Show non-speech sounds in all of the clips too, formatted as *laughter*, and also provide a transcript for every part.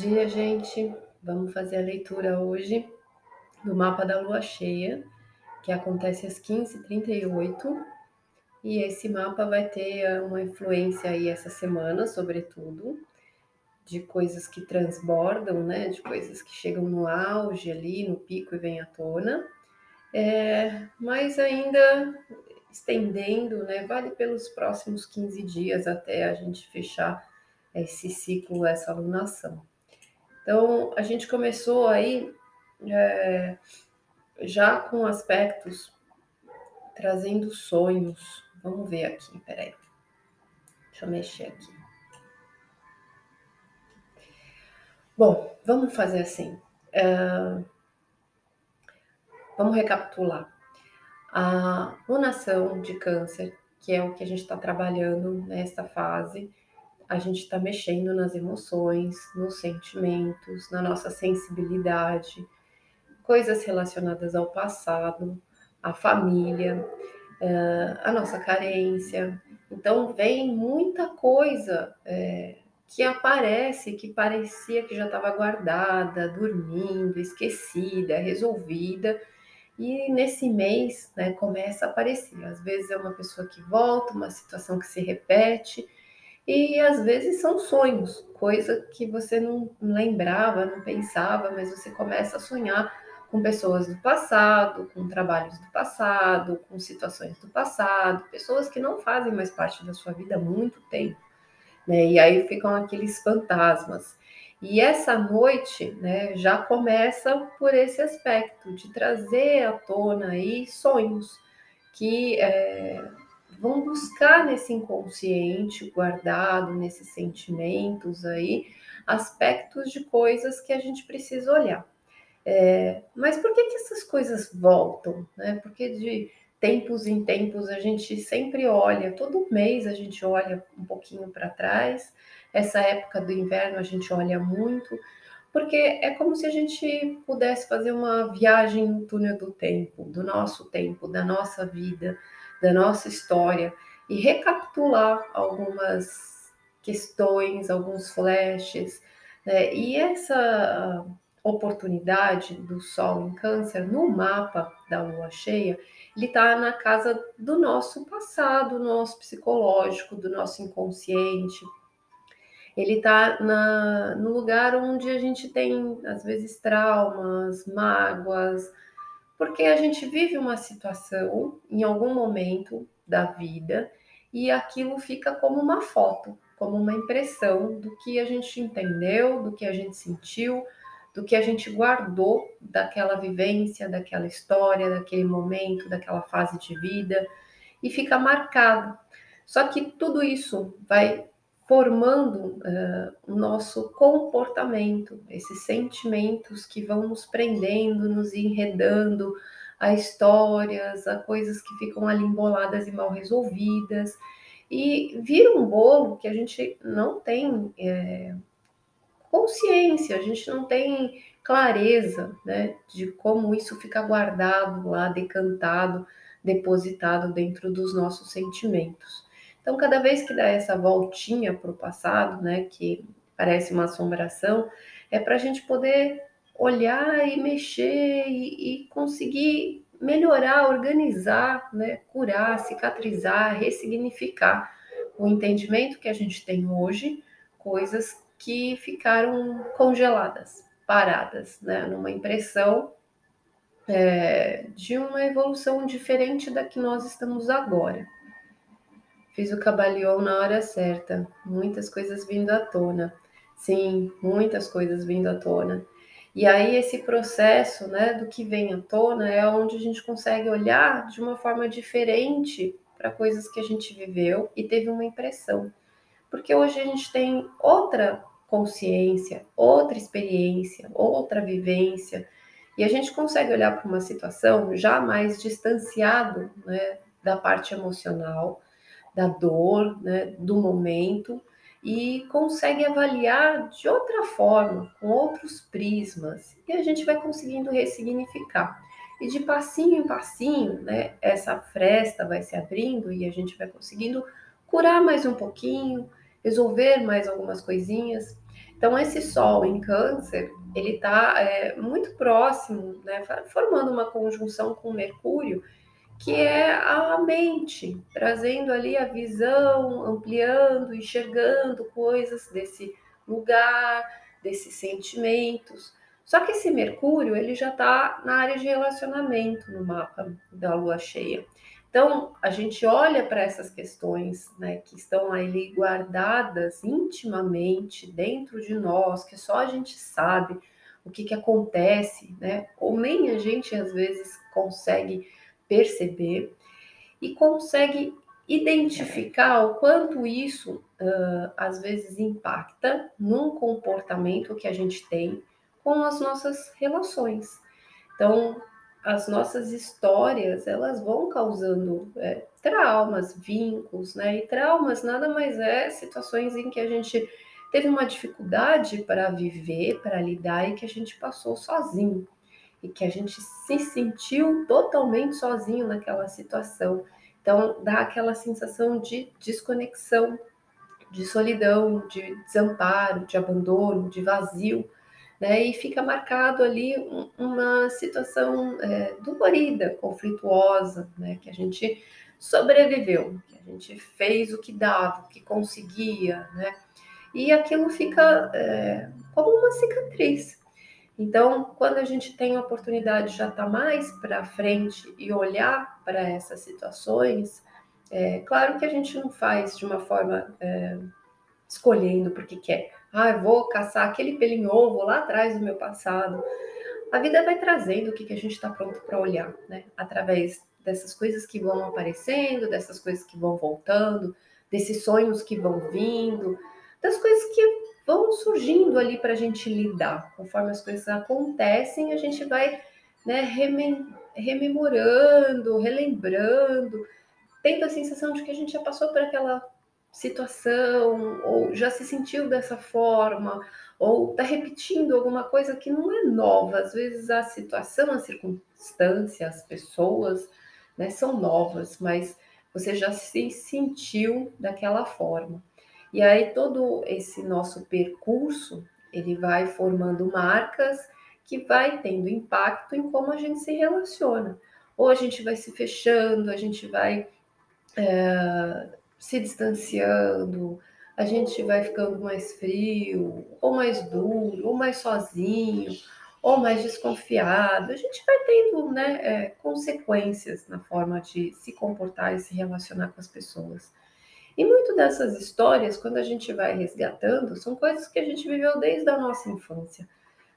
dia, gente. Vamos fazer a leitura hoje do mapa da lua cheia, que acontece às 15h38. E esse mapa vai ter uma influência aí essa semana, sobretudo, de coisas que transbordam, né? De coisas que chegam no auge ali, no pico e vêm à tona. É, mas ainda estendendo, né? Vale pelos próximos 15 dias até a gente fechar esse ciclo, essa alunação. Então, a gente começou aí é, já com aspectos trazendo sonhos. Vamos ver aqui, peraí. Deixa eu mexer aqui. Bom, vamos fazer assim. Uh, vamos recapitular. A lunação de câncer, que é o que a gente está trabalhando nesta fase, a gente está mexendo nas emoções, nos sentimentos, na nossa sensibilidade, coisas relacionadas ao passado, à família, uh, a nossa carência. Então, vem muita coisa é, que aparece que parecia que já estava guardada, dormindo, esquecida, resolvida. E nesse mês, né, começa a aparecer. Às vezes é uma pessoa que volta, uma situação que se repete, e às vezes são sonhos, coisa que você não lembrava, não pensava, mas você começa a sonhar com pessoas do passado, com trabalhos do passado, com situações do passado, pessoas que não fazem mais parte da sua vida há muito tempo, né? E aí ficam aqueles fantasmas. E essa noite, né, já começa por esse aspecto de trazer à tona aí sonhos que é, vão buscar nesse inconsciente guardado, nesses sentimentos aí, aspectos de coisas que a gente precisa olhar. É, mas por que, que essas coisas voltam? Né? Porque de tempos em tempos a gente sempre olha, todo mês a gente olha um pouquinho para trás, essa época do inverno a gente olha muito, porque é como se a gente pudesse fazer uma viagem no túnel do tempo, do nosso tempo, da nossa vida, da nossa história e recapitular algumas questões, alguns flashes. Né? E essa oportunidade do Sol em Câncer no mapa da Lua cheia, ele está na casa do nosso passado, nosso psicológico, do nosso inconsciente. Ele está no lugar onde a gente tem, às vezes, traumas, mágoas, porque a gente vive uma situação em algum momento da vida e aquilo fica como uma foto, como uma impressão do que a gente entendeu, do que a gente sentiu, do que a gente guardou daquela vivência, daquela história, daquele momento, daquela fase de vida e fica marcado. Só que tudo isso vai formando uh, o nosso comportamento, esses sentimentos que vão nos prendendo, nos enredando a histórias, a coisas que ficam ali emboladas e mal resolvidas. E vira um bolo que a gente não tem é, consciência, a gente não tem clareza né, de como isso fica guardado lá, decantado, depositado dentro dos nossos sentimentos. Então, cada vez que dá essa voltinha para o passado, né, que parece uma assombração, é para a gente poder olhar e mexer e, e, conseguir melhorar, organizar, né, curar, cicatrizar, ressignificar o entendimento que a gente tem hoje, coisas que ficaram congeladas, paradas, né, numa impressão é, de uma evolução diferente da que nós estamos agora. Fiz o cabalion na hora certa, muitas coisas vindo à tona. Sim, muitas coisas vindo à tona. E aí esse processo, né, do que vem à tona é onde a gente consegue olhar de uma forma diferente para coisas que a gente viveu e teve uma impressão. Porque hoje a gente tem outra consciência, outra experiência, outra vivência, e a gente consegue olhar para uma situação já mais distanciado, né, da parte emocional da dor, né, do momento e consegue avaliar de outra forma, com outros prismas, e a gente vai conseguindo ressignificar. E de passinho em passinho, né, essa fresta vai se abrindo e a gente vai conseguindo curar mais um pouquinho, resolver mais algumas coisinhas. Então, esse Sol em Câncer, ele está é, muito próximo, né, formando uma conjunção com Mercúrio, que é a mente, trazendo ali a visão, ampliando, enxergando coisas desse lugar, desses sentimentos. Só que esse Mercúrio, ele já está na área de relacionamento no mapa da lua cheia. Então, a gente olha para essas questões né, que estão ali guardadas intimamente dentro de nós, que só a gente sabe o que, que acontece, né? ou nem a gente às vezes consegue perceber e consegue identificar o quanto isso uh, às vezes impacta num comportamento que a gente tem com as nossas relações. Então, as nossas histórias elas vão causando é, traumas, vínculos, né? E traumas nada mais é situações em que a gente teve uma dificuldade para viver, para lidar e que a gente passou sozinho e que a gente se sentiu totalmente sozinho naquela situação. Então dá aquela sensação de desconexão, de solidão, de desamparo, de abandono, de vazio né? E fica marcado ali uma situação é, dolorida, conflituosa, né? Que a gente sobreviveu, que a gente fez o que dava, o que conseguia, né? E aquilo fica é, como uma cicatriz. Então, quando a gente tem a oportunidade de já estar tá mais para frente e olhar para essas situações, é claro que a gente não faz de uma forma é, escolhendo porque quer ah, vou caçar aquele pelinho ovo lá atrás do meu passado. A vida vai trazendo o que, que a gente está pronto para olhar, né? Através dessas coisas que vão aparecendo, dessas coisas que vão voltando, desses sonhos que vão vindo, das coisas que vão surgindo ali para a gente lidar. Conforme as coisas acontecem, a gente vai né, rememorando, relembrando, tendo a sensação de que a gente já passou por aquela situação, ou já se sentiu dessa forma, ou está repetindo alguma coisa que não é nova. Às vezes a situação, a circunstância, as pessoas né, são novas, mas você já se sentiu daquela forma. E aí todo esse nosso percurso, ele vai formando marcas que vai tendo impacto em como a gente se relaciona. Ou a gente vai se fechando, a gente vai é, se distanciando, a gente vai ficando mais frio, ou mais duro, ou mais sozinho, ou mais desconfiado. A gente vai tendo né, é, consequências na forma de se comportar e se relacionar com as pessoas. E muito dessas histórias, quando a gente vai resgatando, são coisas que a gente viveu desde a nossa infância,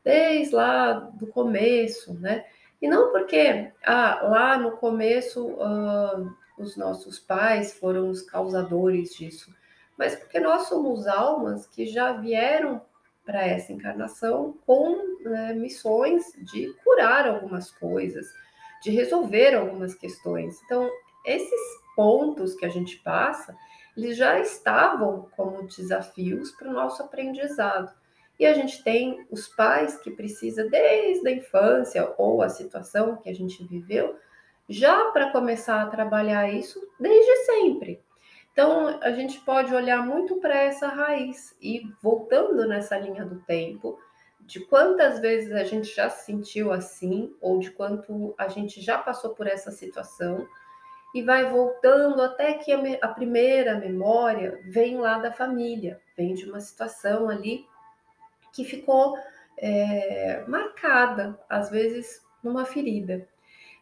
desde lá do começo, né? E não porque ah, lá no começo uh, os nossos pais foram os causadores disso, mas porque nós somos almas que já vieram para essa encarnação com né, missões de curar algumas coisas, de resolver algumas questões. Então, esses pontos que a gente passa, eles já estavam como desafios para o nosso aprendizado. E a gente tem os pais que precisa desde a infância ou a situação que a gente viveu, já para começar a trabalhar isso desde sempre. Então, a gente pode olhar muito para essa raiz e voltando nessa linha do tempo, de quantas vezes a gente já se sentiu assim, ou de quanto a gente já passou por essa situação, e vai voltando até que a, me a primeira memória vem lá da família, vem de uma situação ali que ficou é, marcada, às vezes numa ferida.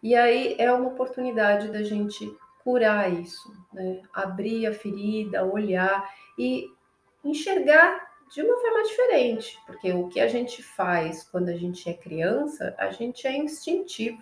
E aí é uma oportunidade da gente curar isso, né? abrir a ferida, olhar e enxergar de uma forma diferente, porque o que a gente faz quando a gente é criança, a gente é instintivo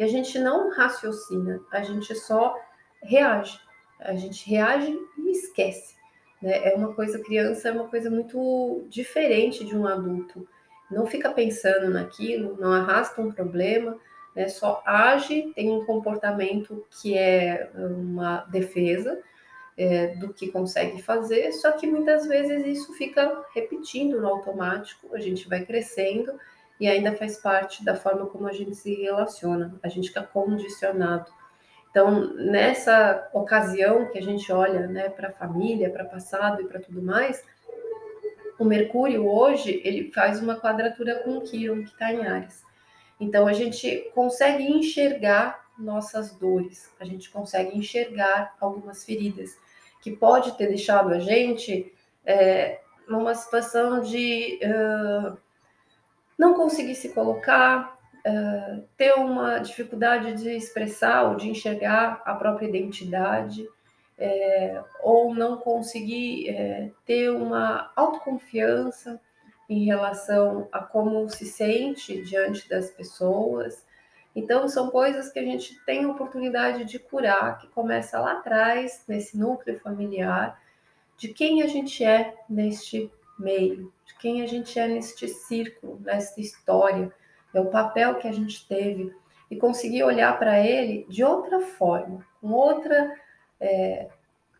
e a gente não raciocina, a gente só reage, a gente reage e esquece. Né? É uma coisa, criança é uma coisa muito diferente de um adulto. Não fica pensando naquilo, não arrasta um problema, né, só age, tem um comportamento que é uma defesa é, do que consegue fazer, só que muitas vezes isso fica repetindo no automático, a gente vai crescendo e ainda faz parte da forma como a gente se relaciona, a gente fica condicionado. Então, nessa ocasião que a gente olha né, para a família, para o passado e para tudo mais, O Mercúrio hoje ele faz uma quadratura com o Quiron, que está em Ares. Então a gente consegue enxergar nossas dores, a gente consegue enxergar algumas feridas que pode ter deixado a gente é, numa situação de uh, não conseguir se colocar, uh, ter uma dificuldade de expressar ou de enxergar a própria identidade, é, ou não conseguir é, ter uma autoconfiança em relação a como se sente diante das pessoas. Então, são coisas que a gente tem oportunidade de curar, que começa lá atrás, nesse núcleo familiar, de quem a gente é neste meio, de quem a gente é neste círculo, nesta história, é o papel que a gente teve, e conseguir olhar para ele de outra forma, com outra. É,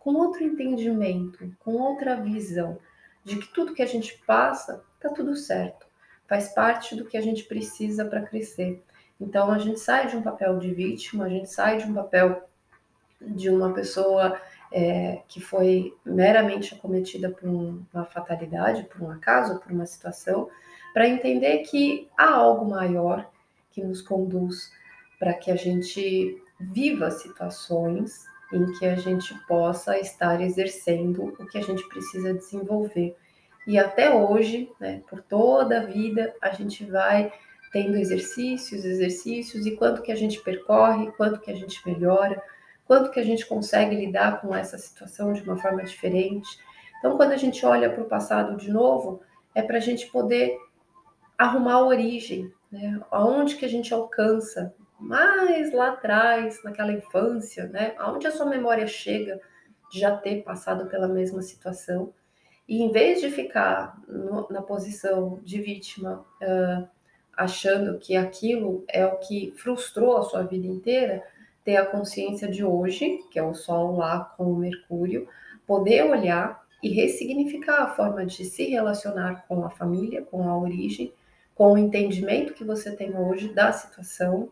com outro entendimento, com outra visão de que tudo que a gente passa tá tudo certo, faz parte do que a gente precisa para crescer. Então a gente sai de um papel de vítima, a gente sai de um papel de uma pessoa é, que foi meramente acometida por uma fatalidade, por um acaso, por uma situação, para entender que há algo maior que nos conduz para que a gente viva situações em que a gente possa estar exercendo o que a gente precisa desenvolver. E até hoje, né, por toda a vida, a gente vai tendo exercícios, exercícios, e quanto que a gente percorre, quanto que a gente melhora, quanto que a gente consegue lidar com essa situação de uma forma diferente. Então, quando a gente olha para o passado de novo, é para a gente poder arrumar a origem, né? Aonde que a gente alcança mais lá atrás, naquela infância, né? Aonde a sua memória chega de já ter passado pela mesma situação. E em vez de ficar no, na posição de vítima, uh, achando que aquilo é o que frustrou a sua vida inteira, ter a consciência de hoje, que é o Sol lá com o Mercúrio, poder olhar e ressignificar a forma de se relacionar com a família, com a origem, com o entendimento que você tem hoje da situação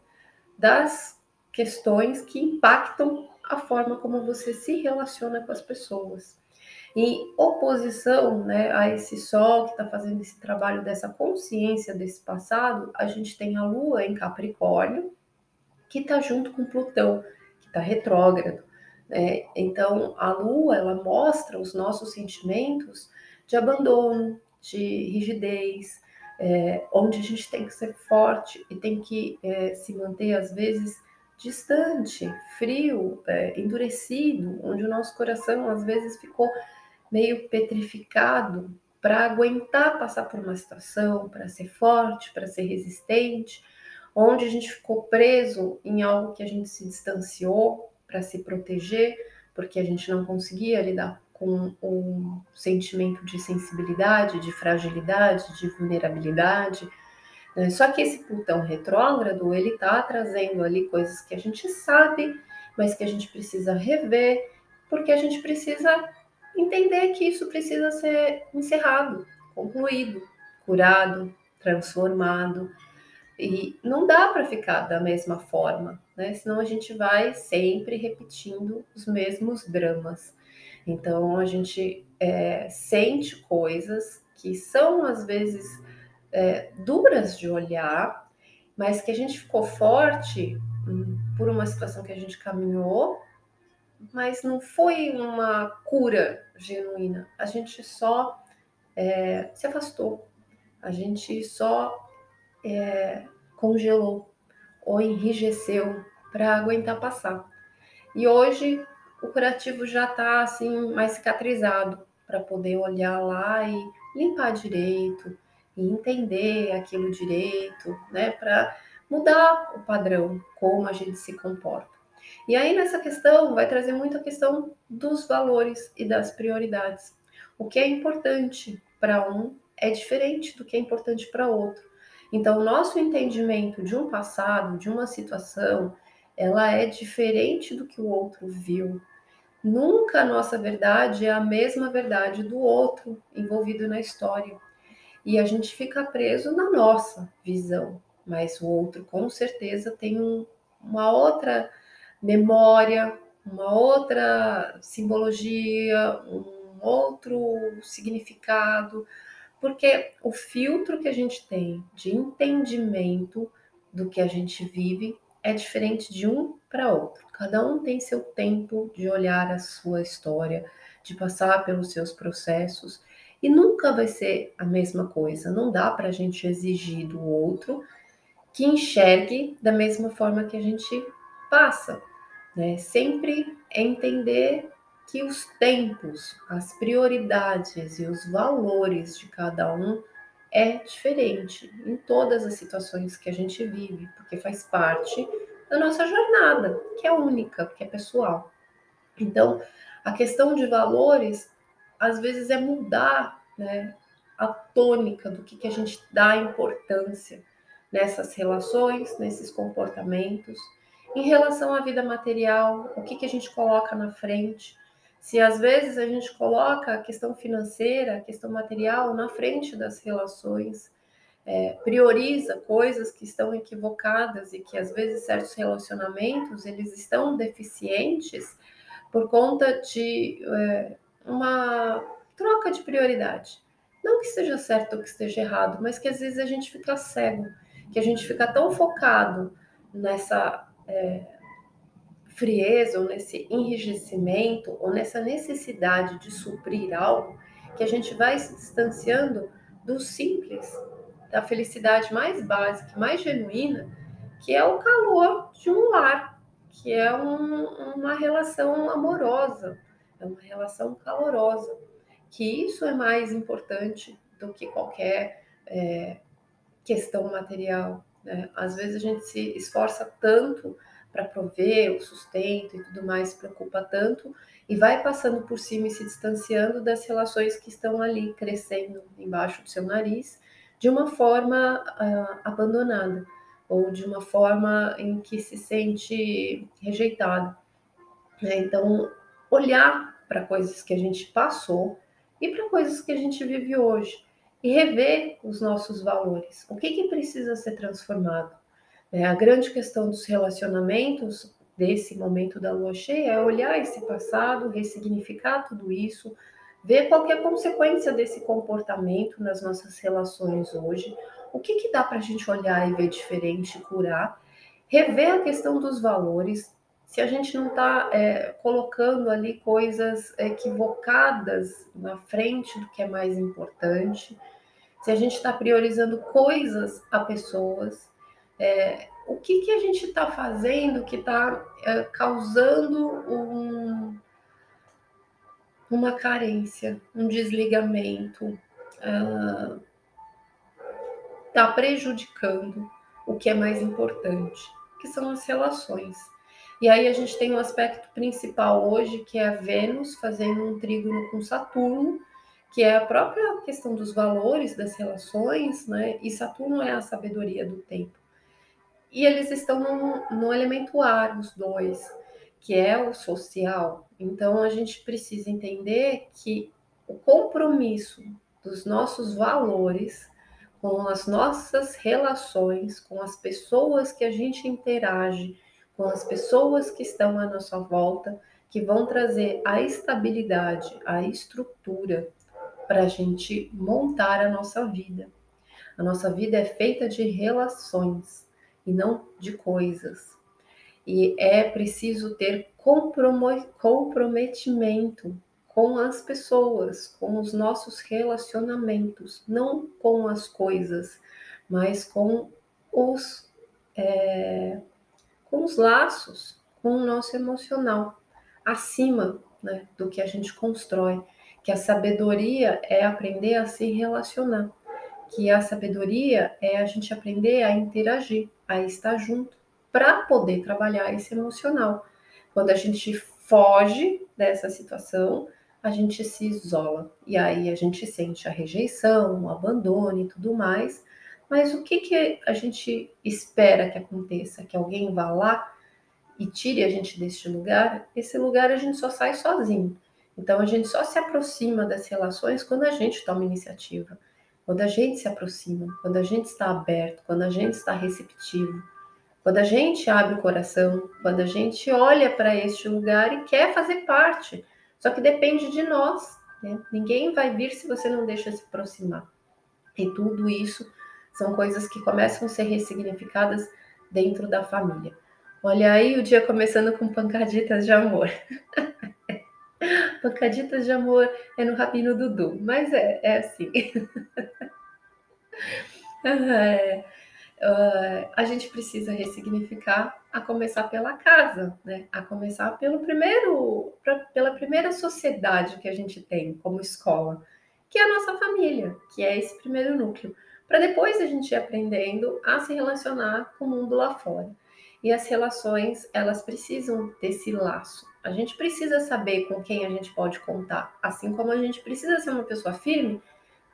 das questões que impactam a forma como você se relaciona com as pessoas. Em oposição né, a esse Sol que está fazendo esse trabalho dessa consciência desse passado, a gente tem a Lua em Capricórnio, que está junto com Plutão, que está retrógrado. Né? Então, a Lua ela mostra os nossos sentimentos de abandono, de rigidez, é, onde a gente tem que ser forte e tem que é, se manter, às vezes, distante, frio, é, endurecido, onde o nosso coração, às vezes, ficou meio petrificado para aguentar passar por uma situação, para ser forte, para ser resistente, onde a gente ficou preso em algo que a gente se distanciou para se proteger, porque a gente não conseguia lidar com um sentimento de sensibilidade, de fragilidade, de vulnerabilidade. Né? Só que esse Plutão retrógrado, ele está trazendo ali coisas que a gente sabe, mas que a gente precisa rever, porque a gente precisa entender que isso precisa ser encerrado, concluído, curado, transformado. E não dá para ficar da mesma forma, né? Senão a gente vai sempre repetindo os mesmos dramas. Então a gente é, sente coisas que são às vezes é, duras de olhar, mas que a gente ficou forte hum, por uma situação que a gente caminhou, mas não foi uma cura genuína. A gente só é, se afastou, a gente só é, congelou ou enrijeceu para aguentar passar. E hoje o curativo já está assim mais cicatrizado para poder olhar lá e limpar direito e entender aquilo direito, né, para mudar o padrão como a gente se comporta. E aí nessa questão vai trazer muito a questão dos valores e das prioridades. O que é importante para um é diferente do que é importante para outro. Então, o nosso entendimento de um passado, de uma situação, ela é diferente do que o outro viu. Nunca a nossa verdade é a mesma verdade do outro envolvido na história. E a gente fica preso na nossa visão, mas o outro com certeza tem um, uma outra memória, uma outra simbologia, um outro significado, porque o filtro que a gente tem de entendimento do que a gente vive é diferente de um para outro. Cada um tem seu tempo de olhar a sua história, de passar pelos seus processos e nunca vai ser a mesma coisa. Não dá para a gente exigir do outro que enxergue da mesma forma que a gente passa. Né? Sempre entender que os tempos, as prioridades e os valores de cada um é diferente em todas as situações que a gente vive, porque faz parte da nossa jornada, que é única, que é pessoal. Então, a questão de valores, às vezes, é mudar né, a tônica do que, que a gente dá importância nessas relações, nesses comportamentos. Em relação à vida material, o que, que a gente coloca na frente? Se às vezes a gente coloca a questão financeira, a questão material na frente das relações, é, prioriza coisas que estão equivocadas e que às vezes certos relacionamentos eles estão deficientes por conta de é, uma troca de prioridade. Não que esteja certo ou que esteja errado, mas que às vezes a gente fica cego, que a gente fica tão focado nessa é, frieza, ou nesse enrijecimento, ou nessa necessidade de suprir algo, que a gente vai se distanciando do simples, da felicidade mais básica, mais genuína, que é o calor de um lar, que é um, uma relação amorosa, é uma relação calorosa, que isso é mais importante do que qualquer é, questão material. Né? Às vezes a gente se esforça tanto para prover o sustento e tudo mais, se preocupa tanto e vai passando por cima e se distanciando das relações que estão ali crescendo embaixo do seu nariz de uma forma uh, abandonada ou de uma forma em que se sente rejeitado. Né? Então, olhar para coisas que a gente passou e para coisas que a gente vive hoje e rever os nossos valores. O que, que precisa ser transformado? É, a grande questão dos relacionamentos desse momento da lua cheia é olhar esse passado, ressignificar tudo isso, ver qual é a consequência desse comportamento nas nossas relações hoje, o que, que dá para a gente olhar e ver diferente, curar, rever a questão dos valores, se a gente não está é, colocando ali coisas equivocadas na frente do que é mais importante, se a gente está priorizando coisas a pessoas, é, o que, que a gente está fazendo que está é, causando um, uma carência, um desligamento, está uh, prejudicando o que é mais importante, que são as relações. E aí a gente tem um aspecto principal hoje, que é a Vênus fazendo um trígono com Saturno, que é a própria questão dos valores das relações, né? E Saturno é a sabedoria do tempo e eles estão no, no elemento ar, os dois, que é o social. Então a gente precisa entender que o compromisso dos nossos valores com as nossas relações, com as pessoas que a gente interage, com as pessoas que estão à nossa volta, que vão trazer a estabilidade, a estrutura para a gente montar a nossa vida. A nossa vida é feita de relações e não de coisas. E é preciso ter comprometimento com as pessoas, com os nossos relacionamentos, não com as coisas, mas com os, é, com os laços, com o nosso emocional, acima né, do que a gente constrói. Que a sabedoria é aprender a se relacionar, que a sabedoria é a gente aprender a interagir a estar junto para poder trabalhar esse emocional. Quando a gente foge dessa situação, a gente se isola e aí a gente sente a rejeição, o abandono e tudo mais. Mas o que, que a gente espera que aconteça? Que alguém vá lá e tire a gente deste lugar? Esse lugar a gente só sai sozinho. Então a gente só se aproxima das relações quando a gente toma iniciativa. Quando a gente se aproxima, quando a gente está aberto, quando a gente está receptivo, quando a gente abre o coração, quando a gente olha para este lugar e quer fazer parte. Só que depende de nós. Né? Ninguém vai vir se você não deixa se aproximar. E tudo isso são coisas que começam a ser ressignificadas dentro da família. Olha aí o dia começando com pancaditas de amor. *laughs* *laughs* pancaditas de amor é no Rabino Dudu, mas é, é assim. *laughs* é, uh, a gente precisa ressignificar a começar pela casa, né? A começar pelo primeiro, pela primeira sociedade que a gente tem como escola, que é a nossa família, que é esse primeiro núcleo, para depois a gente ir aprendendo a se relacionar com o mundo lá fora. E as relações, elas precisam desse laço. A gente precisa saber com quem a gente pode contar, assim como a gente precisa ser uma pessoa firme,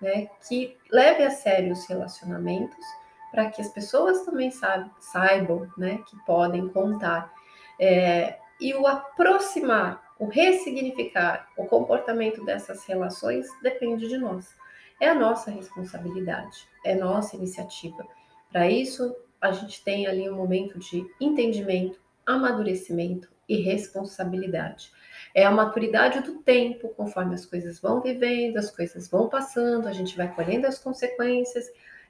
né, que leve a sério os relacionamentos, para que as pessoas também saibam, né, que podem contar. É, e o aproximar, o ressignificar o comportamento dessas relações depende de nós. É a nossa responsabilidade, é nossa iniciativa. Para isso, a gente tem ali um momento de entendimento, amadurecimento e responsabilidade. É a maturidade do tempo, conforme as coisas vão vivendo, as coisas vão passando, a gente vai colhendo as consequências,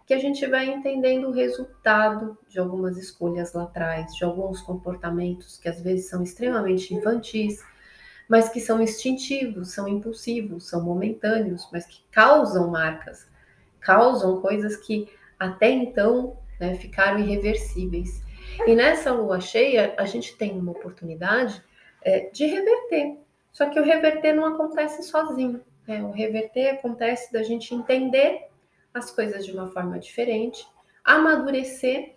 que a gente vai entendendo o resultado de algumas escolhas lá atrás, de alguns comportamentos que às vezes são extremamente infantis, mas que são instintivos, são impulsivos, são momentâneos, mas que causam marcas, causam coisas que até então né, ficaram irreversíveis. E nessa lua cheia, a gente tem uma oportunidade é, de reverter. Só que o reverter não acontece sozinho. Né? O reverter acontece da gente entender as coisas de uma forma diferente, amadurecer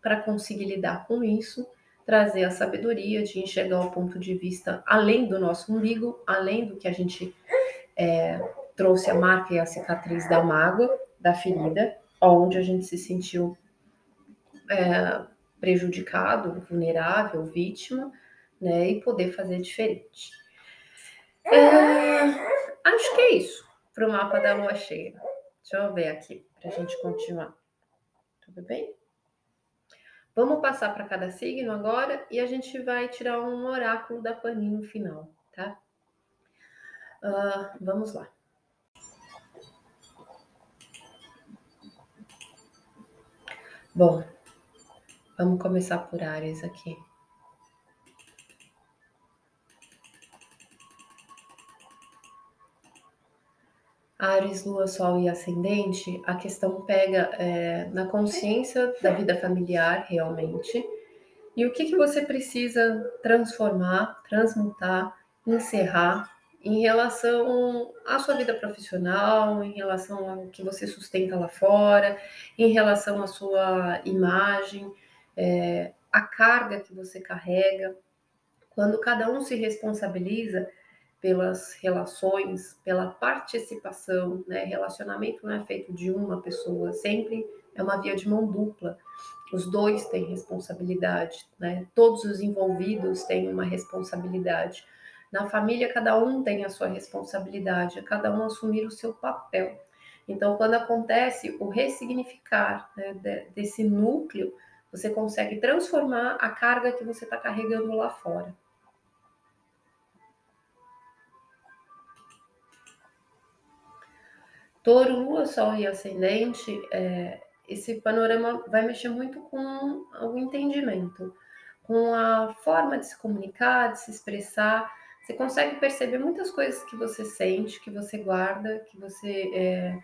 para conseguir lidar com isso, trazer a sabedoria de enxergar o ponto de vista além do nosso umbigo, além do que a gente é, trouxe a marca e a cicatriz da mágoa, da ferida, onde a gente se sentiu é, prejudicado, vulnerável, vítima, né? E poder fazer diferente. É, acho que é isso para o mapa da lua cheia. Deixa eu ver aqui para a gente continuar. Tudo bem? Vamos passar para cada signo agora e a gente vai tirar um oráculo da Paninho no final, tá? Uh, vamos lá. Bom, Vamos começar por áreas aqui. Ares, Lua, Sol e Ascendente, a questão pega é, na consciência da vida familiar realmente. E o que, que você precisa transformar, transmutar, encerrar em relação à sua vida profissional, em relação ao que você sustenta lá fora, em relação à sua imagem, é, a carga que você carrega, quando cada um se responsabiliza pelas relações, pela participação, né? Relacionamento não é feito de uma pessoa, sempre é uma via de mão dupla. Os dois têm responsabilidade, né? Todos os envolvidos têm uma responsabilidade. Na família, cada um tem a sua responsabilidade, cada um assumir o seu papel. Então, quando acontece o ressignificar né, desse núcleo, você consegue transformar a carga que você está carregando lá fora. Touro, Lua, Sol e Ascendente, é, esse panorama vai mexer muito com o entendimento, com a forma de se comunicar, de se expressar. Você consegue perceber muitas coisas que você sente, que você guarda, que você é,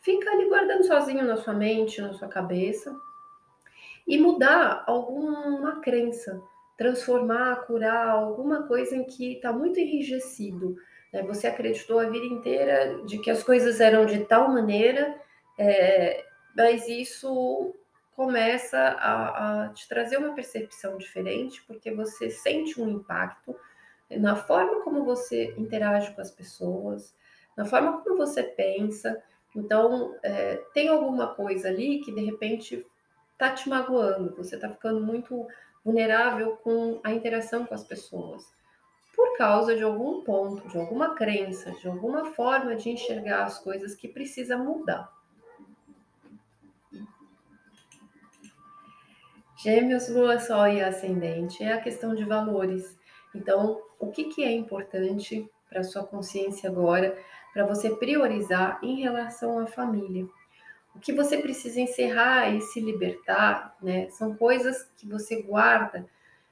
fica ali guardando sozinho na sua mente, na sua cabeça, e mudar alguma crença, transformar, curar alguma coisa em que está muito enrijecido. Né? Você acreditou a vida inteira de que as coisas eram de tal maneira, é, mas isso começa a, a te trazer uma percepção diferente, porque você sente um impacto na forma como você interage com as pessoas, na forma como você pensa, então, é, tem alguma coisa ali que de repente está te magoando, você está ficando muito vulnerável com a interação com as pessoas, por causa de algum ponto, de alguma crença, de alguma forma de enxergar as coisas que precisa mudar. Gêmeos, Lua, Sol e Ascendente é a questão de valores. Então, o que, que é importante para sua consciência agora para você priorizar em relação à família. O que você precisa encerrar e se libertar, né? São coisas que você guarda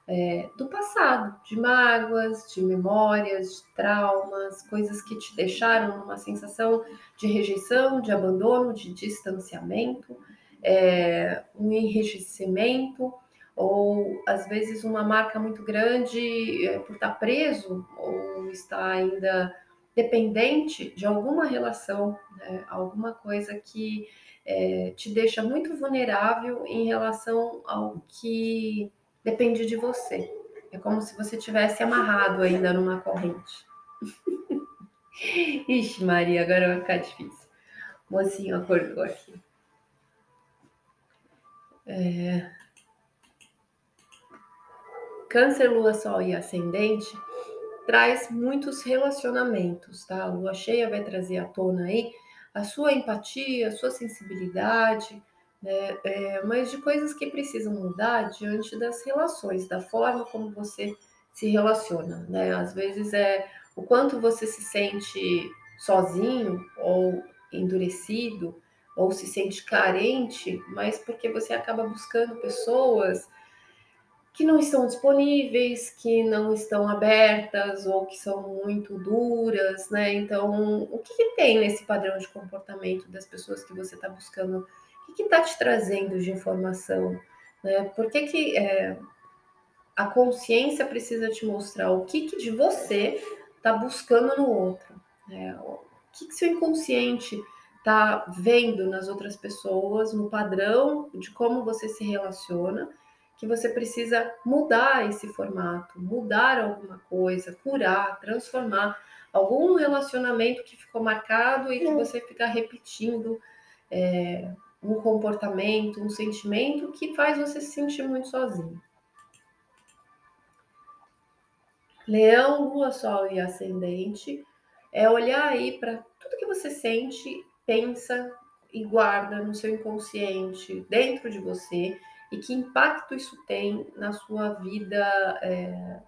é, do passado, de mágoas, de memórias, de traumas, coisas que te deixaram numa sensação de rejeição, de abandono, de distanciamento, é, um enrijecimento ou às vezes uma marca muito grande é, por estar preso ou estar ainda dependente de alguma relação, né? alguma coisa que é, te deixa muito vulnerável em relação ao que depende de você. É como se você tivesse amarrado ainda numa corrente. *laughs* Ixi, Maria, agora vai ficar difícil. O mocinho acordou aqui. É... Câncer, Lua, Sol e Ascendente traz muitos relacionamentos, tá? A lua cheia vai trazer à tona aí a sua empatia, a sua sensibilidade, né? É, mas de coisas que precisam mudar diante das relações, da forma como você se relaciona, né? Às vezes é o quanto você se sente sozinho ou endurecido ou se sente carente, mas porque você acaba buscando pessoas que não estão disponíveis, que não estão abertas ou que são muito duras, né? Então, o que, que tem nesse padrão de comportamento das pessoas que você está buscando? O que está te trazendo de informação? Né? Por que, que é, a consciência precisa te mostrar o que, que de você está buscando no outro? Né? O que, que seu inconsciente está vendo nas outras pessoas, no padrão de como você se relaciona? Que você precisa mudar esse formato, mudar alguma coisa, curar, transformar algum relacionamento que ficou marcado e que você fica repetindo é, um comportamento, um sentimento que faz você se sentir muito sozinho. Leão, Lua, Sol e Ascendente é olhar aí para tudo que você sente, pensa e guarda no seu inconsciente, dentro de você, e que impacto isso tem na sua vida é,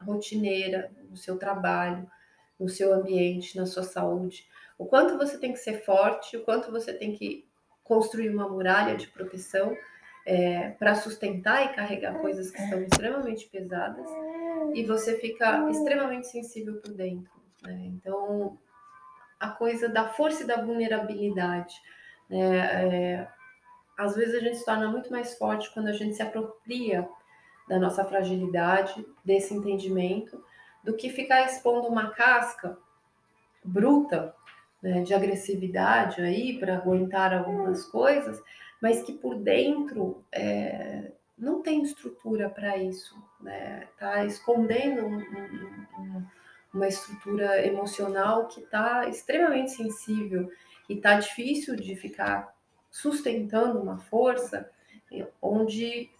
rotineira, no seu trabalho, no seu ambiente, na sua saúde. O quanto você tem que ser forte, o quanto você tem que construir uma muralha de proteção é, para sustentar e carregar coisas que são extremamente pesadas e você fica extremamente sensível por dentro. Né? Então, a coisa da força e da vulnerabilidade. Né? É, às vezes a gente se torna muito mais forte quando a gente se apropria da nossa fragilidade, desse entendimento, do que ficar expondo uma casca bruta né, de agressividade aí para aguentar algumas coisas, mas que por dentro é, não tem estrutura para isso, né? Tá escondendo um, um, um, uma estrutura emocional que está extremamente sensível e está difícil de ficar sustentando uma força onde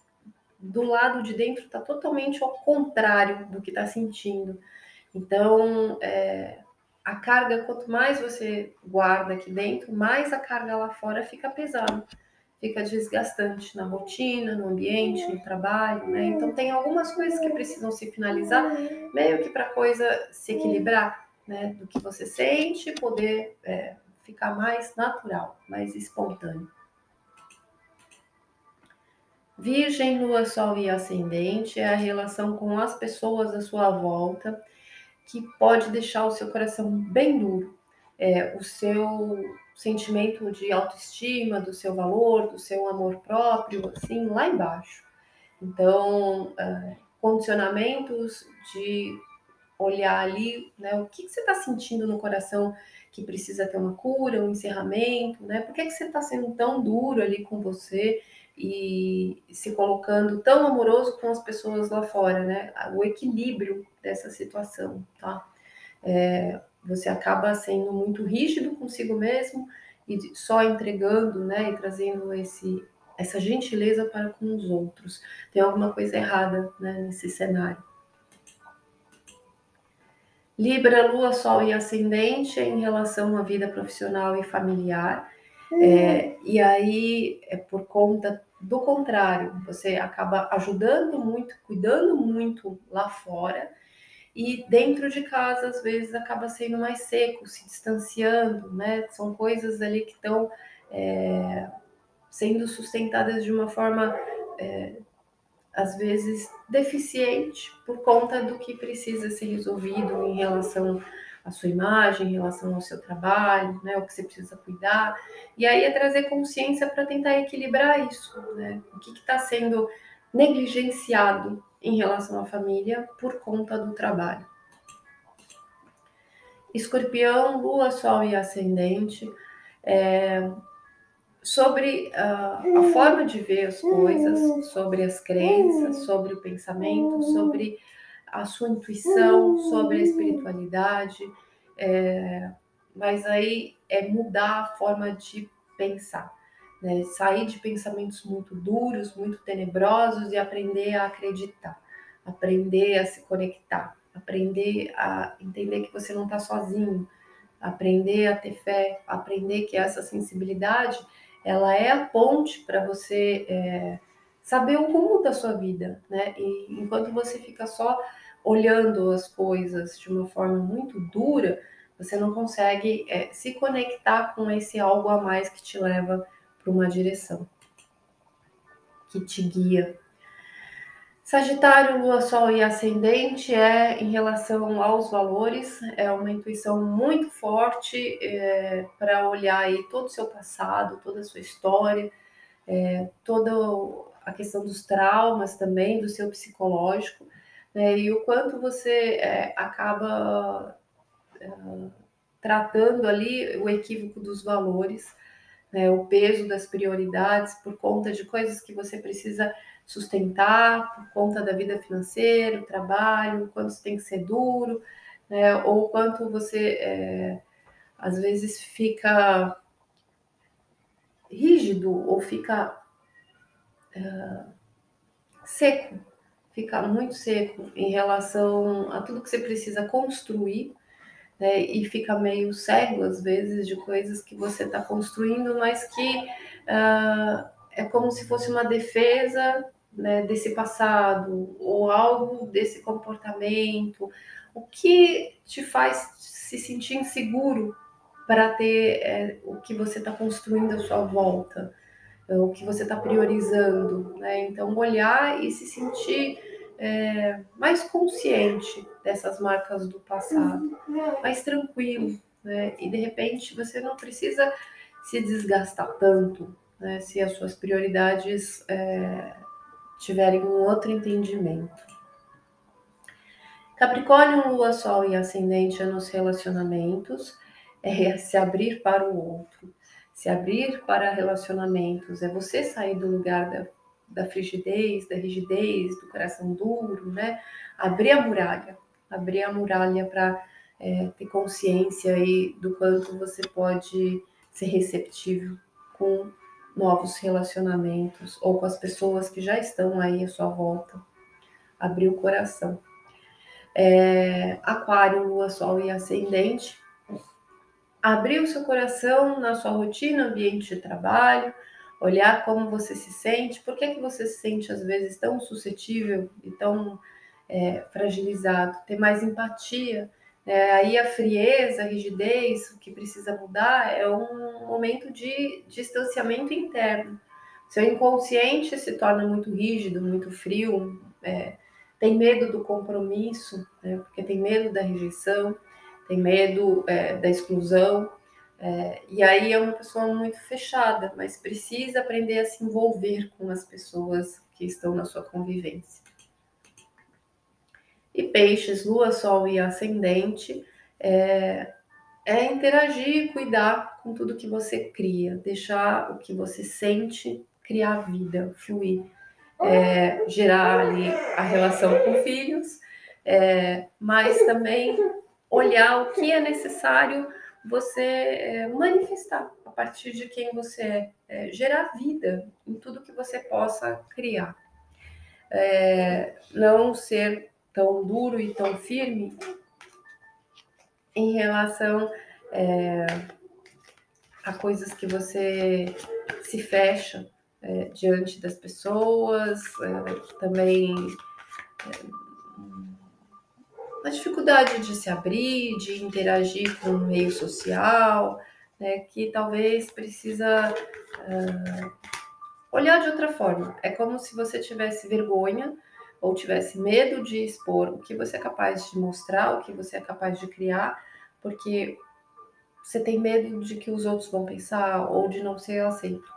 do lado de dentro está totalmente ao contrário do que está sentindo. Então, é, a carga, quanto mais você guarda aqui dentro, mais a carga lá fora fica pesada, fica desgastante na rotina, no ambiente, no trabalho, né? Então, tem algumas coisas que precisam se finalizar, meio que para a coisa se equilibrar, né? Do que você sente, poder é, ficar mais natural, mais espontâneo. Virgem, Lua, Sol e Ascendente é a relação com as pessoas à sua volta que pode deixar o seu coração bem duro. É, o seu sentimento de autoestima, do seu valor, do seu amor próprio, assim, lá embaixo. Então, é, condicionamentos de olhar ali, né, o que, que você está sentindo no coração que precisa ter uma cura, um encerramento, né? Por que, que você está sendo tão duro ali com você e se colocando tão amoroso com as pessoas lá fora, né? O equilíbrio dessa situação, tá? É, você acaba sendo muito rígido consigo mesmo e só entregando, né? E trazendo esse essa gentileza para com os outros. Tem alguma coisa errada né, nesse cenário. Libra, Lua, Sol e Ascendente em relação à vida profissional e familiar. Uhum. É, e aí, é por conta do contrário, você acaba ajudando muito, cuidando muito lá fora e dentro de casa às vezes acaba sendo mais seco, se distanciando, né? São coisas ali que estão é, sendo sustentadas de uma forma é, às vezes deficiente por conta do que precisa ser resolvido em relação à sua imagem, em relação ao seu trabalho, né, o que você precisa cuidar. E aí é trazer consciência para tentar equilibrar isso, né? O que está sendo negligenciado em relação à família por conta do trabalho. Escorpião, Lua, Sol e Ascendente. É, sobre uh, a forma de ver as coisas, sobre as crenças, sobre o pensamento, sobre a sua intuição, sobre a espiritualidade. É, mas aí é mudar a forma de pensar, né? sair de pensamentos muito duros, muito tenebrosos e aprender a acreditar, aprender a se conectar, aprender a entender que você não está sozinho, aprender a ter fé, aprender que essa sensibilidade ela é a ponte para você é, saber o rumo da sua vida, né? E enquanto você fica só olhando as coisas de uma forma muito dura, você não consegue é, se conectar com esse algo a mais que te leva para uma direção, que te guia. Sagitário, Lua, Sol e Ascendente é em relação aos valores, é uma intuição muito forte é, para olhar aí todo o seu passado, toda a sua história, é, toda a questão dos traumas também, do seu psicológico, né, e o quanto você é, acaba é, tratando ali o equívoco dos valores, né, o peso das prioridades por conta de coisas que você precisa sustentar por conta da vida financeira, o trabalho, quanto você tem que ser duro, né? ou quanto você é, às vezes fica rígido ou fica é, seco, fica muito seco em relação a tudo que você precisa construir. Né, e fica meio cego às vezes de coisas que você está construindo, mas que uh, é como se fosse uma defesa né, desse passado ou algo desse comportamento, o que te faz se sentir inseguro para ter é, o que você está construindo à sua volta, é, o que você está priorizando, né? Então olhar e se sentir é, mais consciente dessas marcas do passado, mais tranquilo, né? E de repente você não precisa se desgastar tanto, né? Se as suas prioridades é, tiverem um outro entendimento. Capricórnio, Lua, Sol e Ascendente é nos relacionamentos, é se abrir para o outro, se abrir para relacionamentos, é você sair do lugar da, da frigidez, da rigidez, do coração duro, né? Abrir a muralha, abrir a muralha para é, ter consciência aí do quanto você pode ser receptível com novos relacionamentos ou com as pessoas que já estão aí à sua volta. Abrir o coração. É, aquário, Lua, Sol e Ascendente. Abrir o seu coração na sua rotina, ambiente de trabalho, olhar como você se sente, por que, que você se sente às vezes tão suscetível e tão é, fragilizado, ter mais empatia é, aí a frieza, a rigidez, o que precisa mudar é um momento de distanciamento interno. Seu inconsciente se torna muito rígido, muito frio, é, tem medo do compromisso, né, porque tem medo da rejeição, tem medo é, da exclusão, é, e aí é uma pessoa muito fechada, mas precisa aprender a se envolver com as pessoas que estão na sua convivência. E peixes, lua, sol e ascendente é, é interagir, cuidar com tudo que você cria, deixar o que você sente criar vida, fluir, é, gerar ali a relação com filhos, é, mas também olhar o que é necessário você é, manifestar a partir de quem você é, é, gerar vida em tudo que você possa criar. É, não ser tão duro e tão firme em relação é, a coisas que você se fecha é, diante das pessoas, é, também é, a dificuldade de se abrir, de interagir com o meio social, né, que talvez precisa uh, olhar de outra forma. É como se você tivesse vergonha ou tivesse medo de expor o que você é capaz de mostrar, o que você é capaz de criar, porque você tem medo de que os outros vão pensar ou de não ser aceito.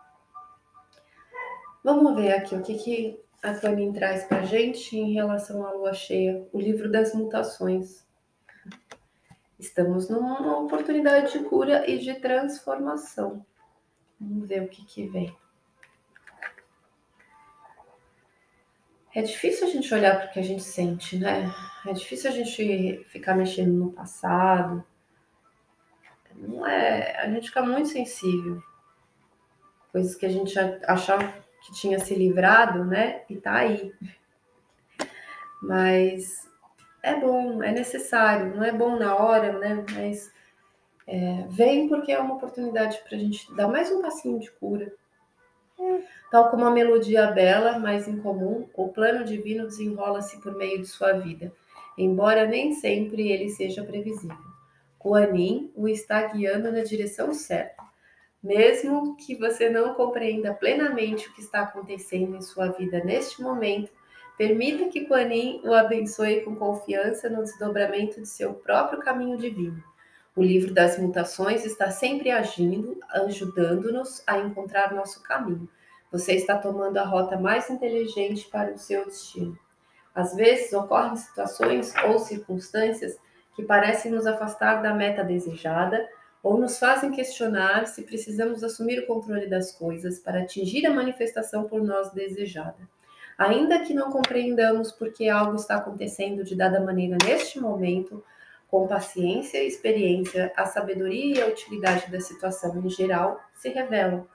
Vamos ver aqui o que, que a Tony traz para gente em relação à lua cheia, o livro das mutações. Estamos numa oportunidade de cura e de transformação. Vamos ver o que, que vem. É difícil a gente olhar para o que a gente sente, né? É difícil a gente ficar mexendo no passado. Não é, a gente fica muito sensível. Coisas que a gente achava que tinha se livrado, né? E tá aí. Mas é bom, é necessário, não é bom na hora, né? Mas é, vem porque é uma oportunidade para a gente dar mais um passinho de cura. Tal como a melodia bela, mas incomum, o plano divino desenrola-se por meio de sua vida, embora nem sempre ele seja previsível. Kuan o está guiando na direção certa. Mesmo que você não compreenda plenamente o que está acontecendo em sua vida neste momento, permita que Kuan o abençoe com confiança no desdobramento de seu próprio caminho divino. O livro das mutações está sempre agindo, ajudando-nos a encontrar nosso caminho. Você está tomando a rota mais inteligente para o seu destino. Às vezes ocorrem situações ou circunstâncias que parecem nos afastar da meta desejada ou nos fazem questionar se precisamos assumir o controle das coisas para atingir a manifestação por nós desejada. Ainda que não compreendamos por que algo está acontecendo de dada maneira neste momento, com paciência e experiência, a sabedoria e a utilidade da situação em geral se revelam.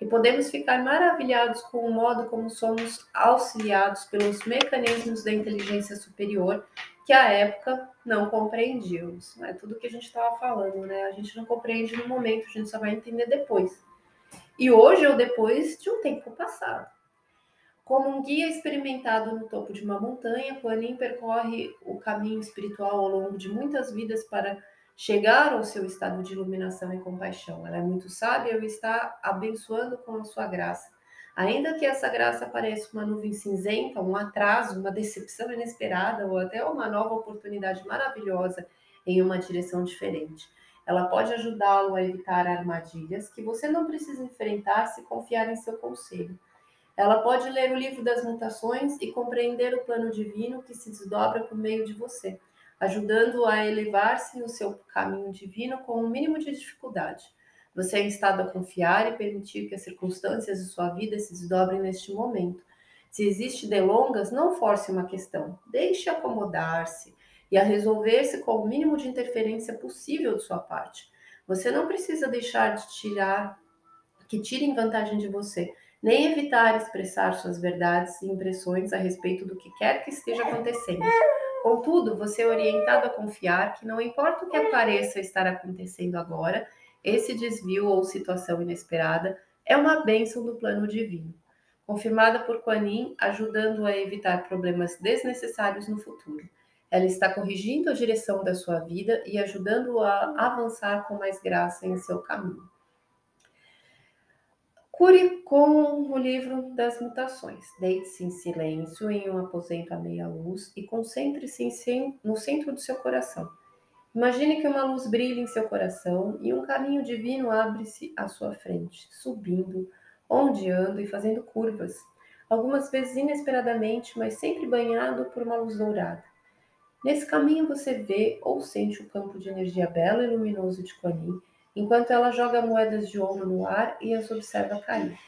E podemos ficar maravilhados com o modo como somos auxiliados pelos mecanismos da inteligência superior que à época não compreendíamos. É tudo que a gente estava falando, né? A gente não compreende no momento, a gente só vai entender depois. E hoje ou depois de um tempo passado. Como um guia experimentado no topo de uma montanha, Kuan percorre o caminho espiritual ao longo de muitas vidas para chegar ao seu estado de iluminação e compaixão. Ela é muito sábia e está abençoando com a sua graça. Ainda que essa graça pareça uma nuvem cinzenta, um atraso, uma decepção inesperada ou até uma nova oportunidade maravilhosa em uma direção diferente. Ela pode ajudá-lo a evitar armadilhas que você não precisa enfrentar se confiar em seu conselho. Ela pode ler o livro das mutações e compreender o plano divino que se desdobra por meio de você, ajudando a elevar-se no seu caminho divino com o um mínimo de dificuldade. Você é instado a confiar e permitir que as circunstâncias de sua vida se desdobrem neste momento. Se existe delongas, não force uma questão. Deixe acomodar-se e a resolver-se com o mínimo de interferência possível de sua parte. Você não precisa deixar de tirar que tirem vantagem de você nem evitar expressar suas verdades e impressões a respeito do que quer que esteja acontecendo. Contudo, você é orientado a confiar que não importa o que pareça estar acontecendo agora, esse desvio ou situação inesperada é uma bênção do plano divino, confirmada por Kuan Yin, ajudando a evitar problemas desnecessários no futuro. Ela está corrigindo a direção da sua vida e ajudando-o a avançar com mais graça em seu caminho. Cure com o livro das mutações. Deite-se em silêncio em um aposento à meia luz e concentre-se no centro do seu coração. Imagine que uma luz brilha em seu coração e um caminho divino abre-se à sua frente, subindo, ondeando e fazendo curvas, algumas vezes inesperadamente, mas sempre banhado por uma luz dourada. Nesse caminho você vê ou sente o campo de energia belo e luminoso de Kuan Yin, enquanto ela joga moedas de ouro no ar e as observa cair,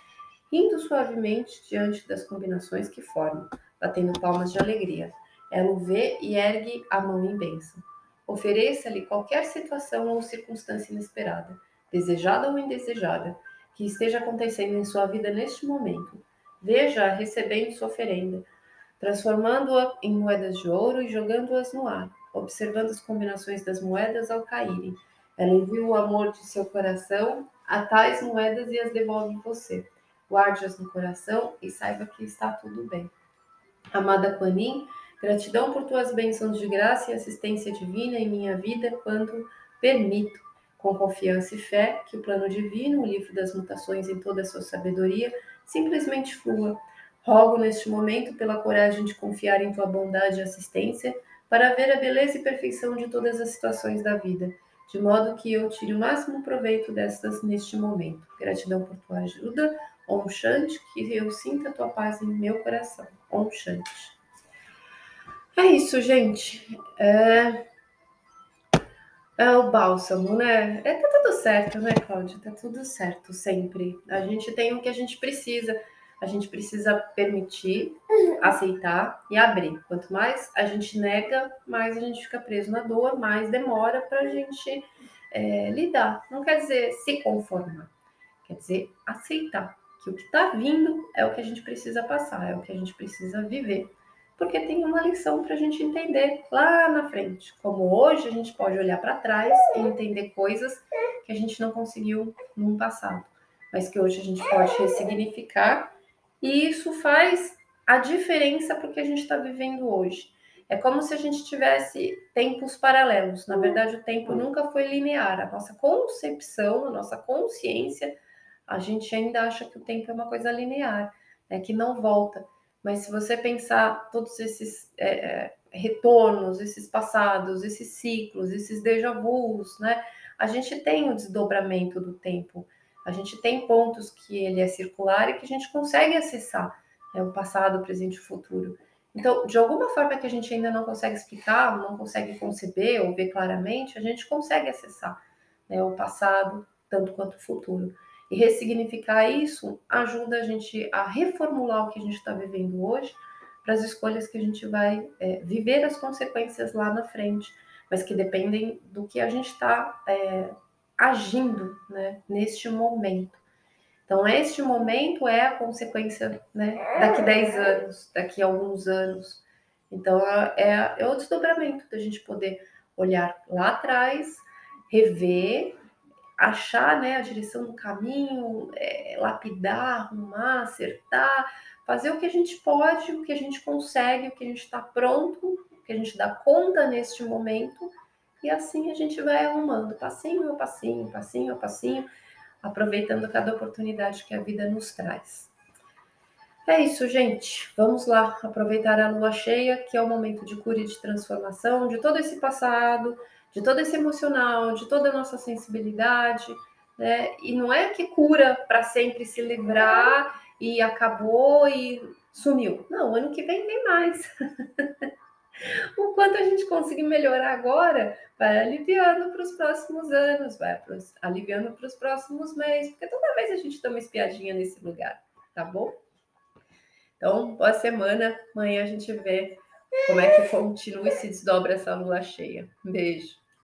rindo suavemente diante das combinações que formam, batendo palmas de alegria. Ela o vê e ergue a mão em bênção. Ofereça-lhe qualquer situação ou circunstância inesperada, desejada ou indesejada, que esteja acontecendo em sua vida neste momento. Veja-a recebendo sua oferenda, transformando-a em moedas de ouro e jogando-as no ar, observando as combinações das moedas ao caírem ela envia o amor de seu coração a tais moedas e as devolve em você. Guarde-as no coração e saiba que está tudo bem. Amada Quanin, Gratidão por tuas bênçãos de graça e assistência divina em minha vida quando permito, com confiança e fé, que o plano divino, o livro das mutações em toda a sua sabedoria, simplesmente flua. Rogo neste momento pela coragem de confiar em tua bondade e assistência para ver a beleza e perfeição de todas as situações da vida, de modo que eu tire o máximo proveito destas neste momento. Gratidão por tua ajuda, Om Shanti, que eu sinta a tua paz em meu coração. Om Shanti. É isso, gente. É, é o bálsamo, né? É, tá tudo certo, né, Cláudia? Tá tudo certo, sempre. A gente tem o que a gente precisa. A gente precisa permitir, aceitar e abrir. Quanto mais a gente nega, mais a gente fica preso na dor, mais demora para a gente é, lidar. Não quer dizer se conformar, quer dizer aceitar que o que está vindo é o que a gente precisa passar, é o que a gente precisa viver porque tem uma lição para a gente entender lá na frente. Como hoje a gente pode olhar para trás e entender coisas que a gente não conseguiu no passado, mas que hoje a gente pode ressignificar, e isso faz a diferença para o que a gente está vivendo hoje. É como se a gente tivesse tempos paralelos. Na verdade, o tempo nunca foi linear. A nossa concepção, a nossa consciência, a gente ainda acha que o tempo é uma coisa linear, né, que não volta. Mas se você pensar todos esses é, é, retornos, esses passados, esses ciclos, esses déjà vus, né? A gente tem o desdobramento do tempo. A gente tem pontos que ele é circular e que a gente consegue acessar né? o passado, o presente e o futuro. Então, de alguma forma que a gente ainda não consegue explicar, não consegue conceber ou ver claramente, a gente consegue acessar né, o passado tanto quanto o futuro. E ressignificar isso ajuda a gente a reformular o que a gente está vivendo hoje para as escolhas que a gente vai é, viver as consequências lá na frente, mas que dependem do que a gente está é, agindo né, neste momento. Então, este momento é a consequência né, daqui 10 anos, daqui alguns anos. Então, é, é o desdobramento da gente poder olhar lá atrás, rever achar né, a direção do caminho, é, lapidar, arrumar, acertar, fazer o que a gente pode, o que a gente consegue, o que a gente está pronto, o que a gente dá conta neste momento, e assim a gente vai arrumando, passinho a passinho, passinho a passinho, aproveitando cada oportunidade que a vida nos traz. É isso, gente. Vamos lá aproveitar a lua cheia, que é o momento de cura e de transformação de todo esse passado, de todo esse emocional, de toda a nossa sensibilidade, né? E não é que cura para sempre se livrar e acabou e sumiu. Não, ano que vem tem mais. *laughs* o quanto a gente conseguir melhorar agora, vai aliviando para os próximos anos, vai pros, aliviando para os próximos meses, porque toda vez a gente dá uma espiadinha nesse lugar, tá bom? Então, boa semana. Amanhã a gente vê como é que continua e se desdobra essa lua cheia. Beijo.